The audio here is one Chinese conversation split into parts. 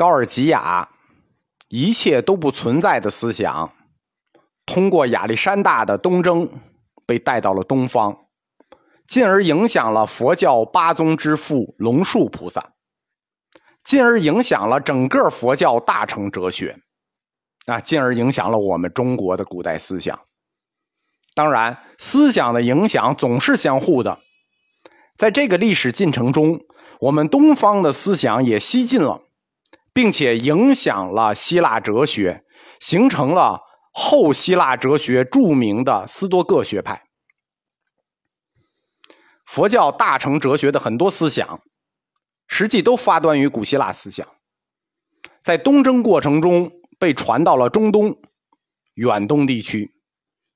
高尔基亚一切都不存在的思想，通过亚历山大的东征被带到了东方，进而影响了佛教八宗之父龙树菩萨，进而影响了整个佛教大乘哲学，啊，进而影响了我们中国的古代思想。当然，思想的影响总是相互的。在这个历史进程中，我们东方的思想也西进了，并且影响了希腊哲学，形成了后希腊哲学著名的斯多葛学派。佛教大乘哲学的很多思想，实际都发端于古希腊思想，在东征过程中被传到了中东、远东地区，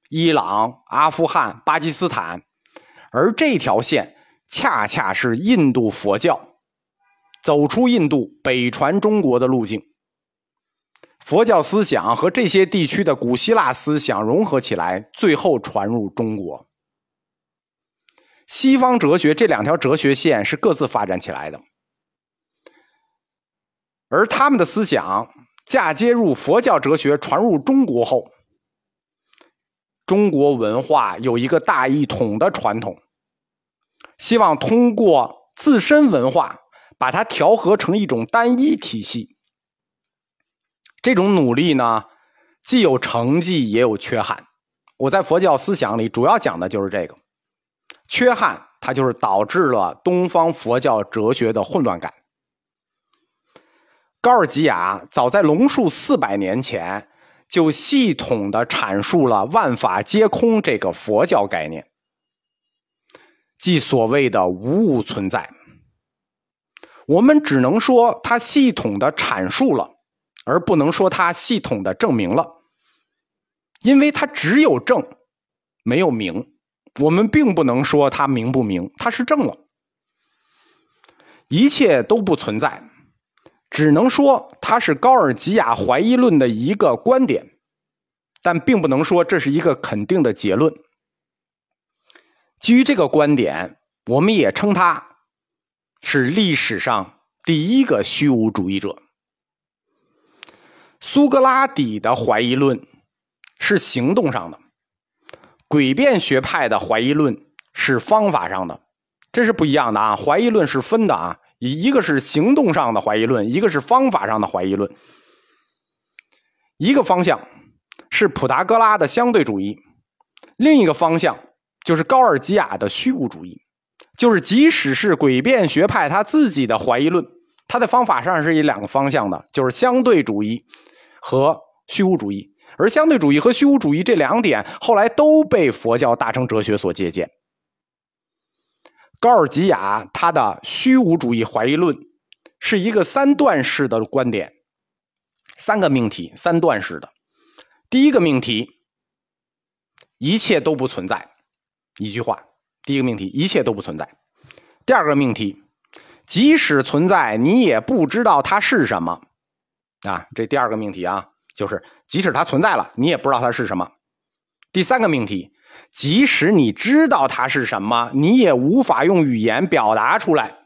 伊朗、阿富汗、巴基斯坦，而这条线。恰恰是印度佛教走出印度北传中国的路径，佛教思想和这些地区的古希腊思想融合起来，最后传入中国。西方哲学这两条哲学线是各自发展起来的，而他们的思想嫁接入佛教哲学传入中国后，中国文化有一个大一统的传统。希望通过自身文化把它调和成一种单一体系。这种努力呢，既有成绩也有缺憾。我在佛教思想里主要讲的就是这个缺憾，它就是导致了东方佛教哲学的混乱感。高尔基亚早在龙树四百年前就系统的阐述了“万法皆空”这个佛教概念。即所谓的无物存在，我们只能说它系统的阐述了，而不能说它系统的证明了，因为它只有证，没有明。我们并不能说它明不明，它是证了，一切都不存在，只能说它是高尔基亚怀疑论的一个观点，但并不能说这是一个肯定的结论。基于这个观点，我们也称他是历史上第一个虚无主义者。苏格拉底的怀疑论是行动上的，诡辩学派的怀疑论是方法上的，这是不一样的啊！怀疑论是分的啊，一个是行动上的怀疑论，一个是方法上的怀疑论。一个方向是普达哥拉的相对主义，另一个方向。就是高尔基亚的虚无主义，就是即使是诡辩学派他自己的怀疑论，他的方法上是以两个方向的，就是相对主义和虚无主义。而相对主义和虚无主义这两点后来都被佛教大乘哲学所借鉴。高尔基亚他的虚无主义怀疑论是一个三段式的观点，三个命题，三段式的。第一个命题，一切都不存在。一句话，第一个命题，一切都不存在。第二个命题，即使存在，你也不知道它是什么。啊，这第二个命题啊，就是即使它存在了，你也不知道它是什么。第三个命题，即使你知道它是什么，你也无法用语言表达出来。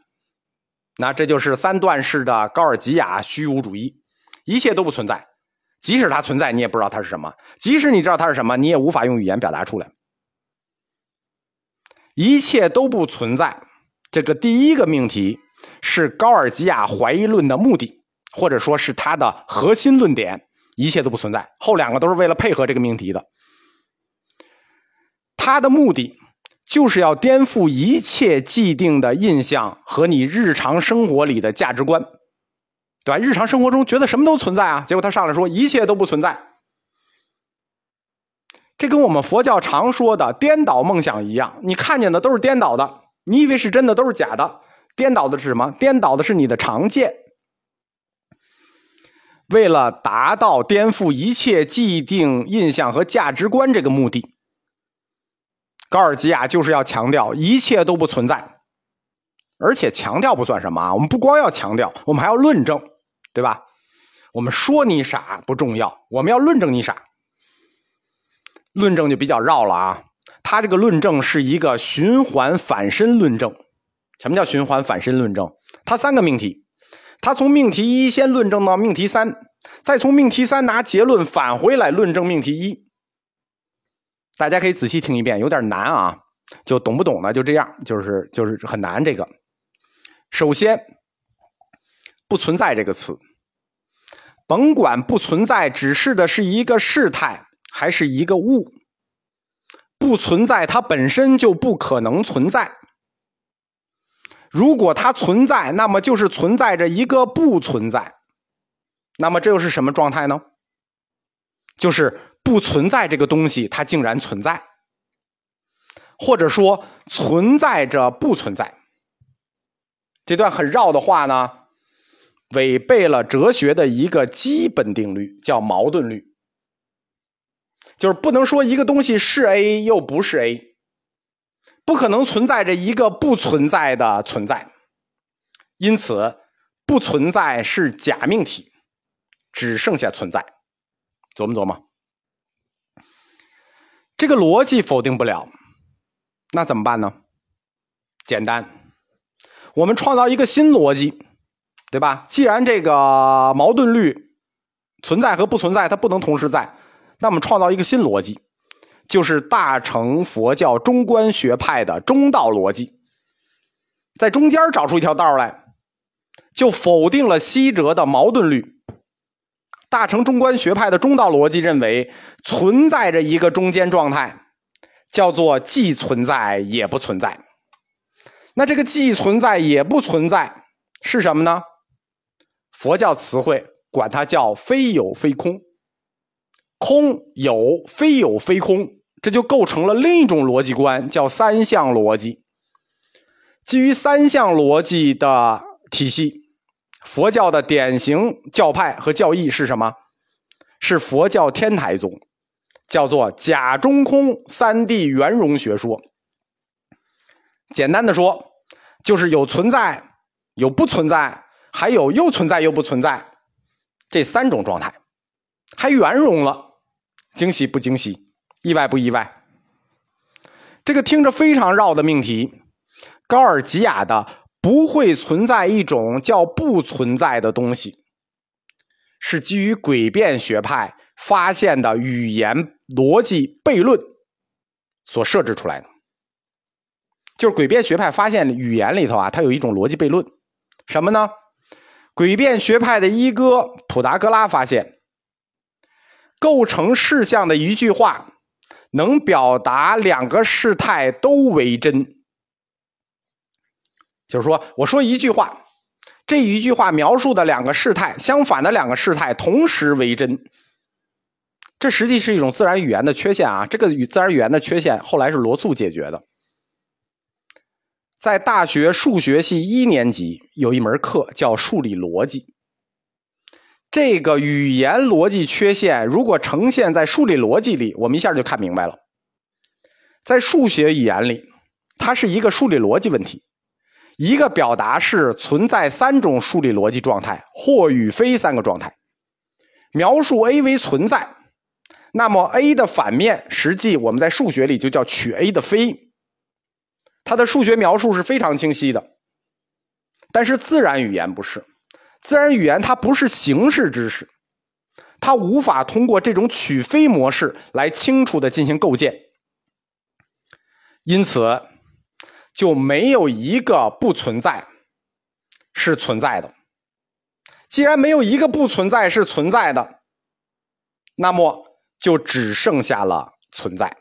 那这就是三段式的高尔基亚虚无主义，一切都不存在，即使它存在，你也不知道它是什么；即使你知道它是什么，你也无法用语言表达出来。一切都不存在，这个第一个命题是高尔基亚怀疑论的目的，或者说是它的核心论点。一切都不存在，后两个都是为了配合这个命题的。它的目的就是要颠覆一切既定的印象和你日常生活里的价值观，对吧？日常生活中觉得什么都存在啊，结果他上来说一切都不存在。这跟我们佛教常说的颠倒梦想一样，你看见的都是颠倒的，你以为是真的都是假的。颠倒的是什么？颠倒的是你的常见。为了达到颠覆一切既定印象和价值观这个目的，高尔基亚就是要强调一切都不存在，而且强调不算什么啊，我们不光要强调，我们还要论证，对吧？我们说你傻不重要，我们要论证你傻。论证就比较绕了啊，他这个论证是一个循环反身论证。什么叫循环反身论证？它三个命题，他从命题一先论证到命题三，再从命题三拿结论返回来论证命题一。大家可以仔细听一遍，有点难啊，就懂不懂呢？就这样，就是就是很难。这个，首先，不存在这个词，甭管不存在指示的是一个事态还是一个物，不存在它本身就不可能存在。如果它存在，那么就是存在着一个不存在。那么这又是什么状态呢？就是不存在这个东西，它竟然存在，或者说存在着不存在。这段很绕的话呢，违背了哲学的一个基本定律，叫矛盾律，就是不能说一个东西是 A 又不是 A。不可能存在着一个不存在的存在，因此不存在是假命题，只剩下存在。琢磨琢磨，这个逻辑否定不了，那怎么办呢？简单，我们创造一个新逻辑，对吧？既然这个矛盾律存在和不存在它不能同时在，那我们创造一个新逻辑。就是大乘佛教中观学派的中道逻辑，在中间找出一条道来，就否定了西哲的矛盾律。大乘中观学派的中道逻辑认为，存在着一个中间状态，叫做既存在也不存在。那这个既存在也不存在是什么呢？佛教词汇管它叫非有非空，空有非有非空。这就构成了另一种逻辑观，叫三项逻辑。基于三项逻辑的体系，佛教的典型教派和教义是什么？是佛教天台宗，叫做假中空三谛圆融学说。简单的说，就是有存在，有不存在，还有又存在又不存在这三种状态，还圆融了，惊喜不惊喜？意外不意外？这个听着非常绕的命题，高尔基亚的不会存在一种叫不存在的东西，是基于诡辩学派发现的语言逻辑悖论所设置出来的。就是诡辩学派发现语言里头啊，它有一种逻辑悖论，什么呢？诡辩学派的一哥普达哥拉发现，构成事项的一句话。能表达两个事态都为真，就是说，我说一句话，这一句话描述的两个事态相反的两个事态同时为真，这实际是一种自然语言的缺陷啊！这个与自然语言的缺陷后来是罗素解决的。在大学数学系一年级有一门课叫数理逻辑。这个语言逻辑缺陷，如果呈现在数理逻辑里，我们一下就看明白了。在数学语言里，它是一个数理逻辑问题。一个表达式存在三种数理逻辑状态，或与非三个状态。描述 A 为存在，那么 A 的反面，实际我们在数学里就叫取 A 的非。它的数学描述是非常清晰的，但是自然语言不是。自然语言它不是形式知识，它无法通过这种取非模式来清楚的进行构建，因此就没有一个不存在是存在的。既然没有一个不存在是存在的，那么就只剩下了存在。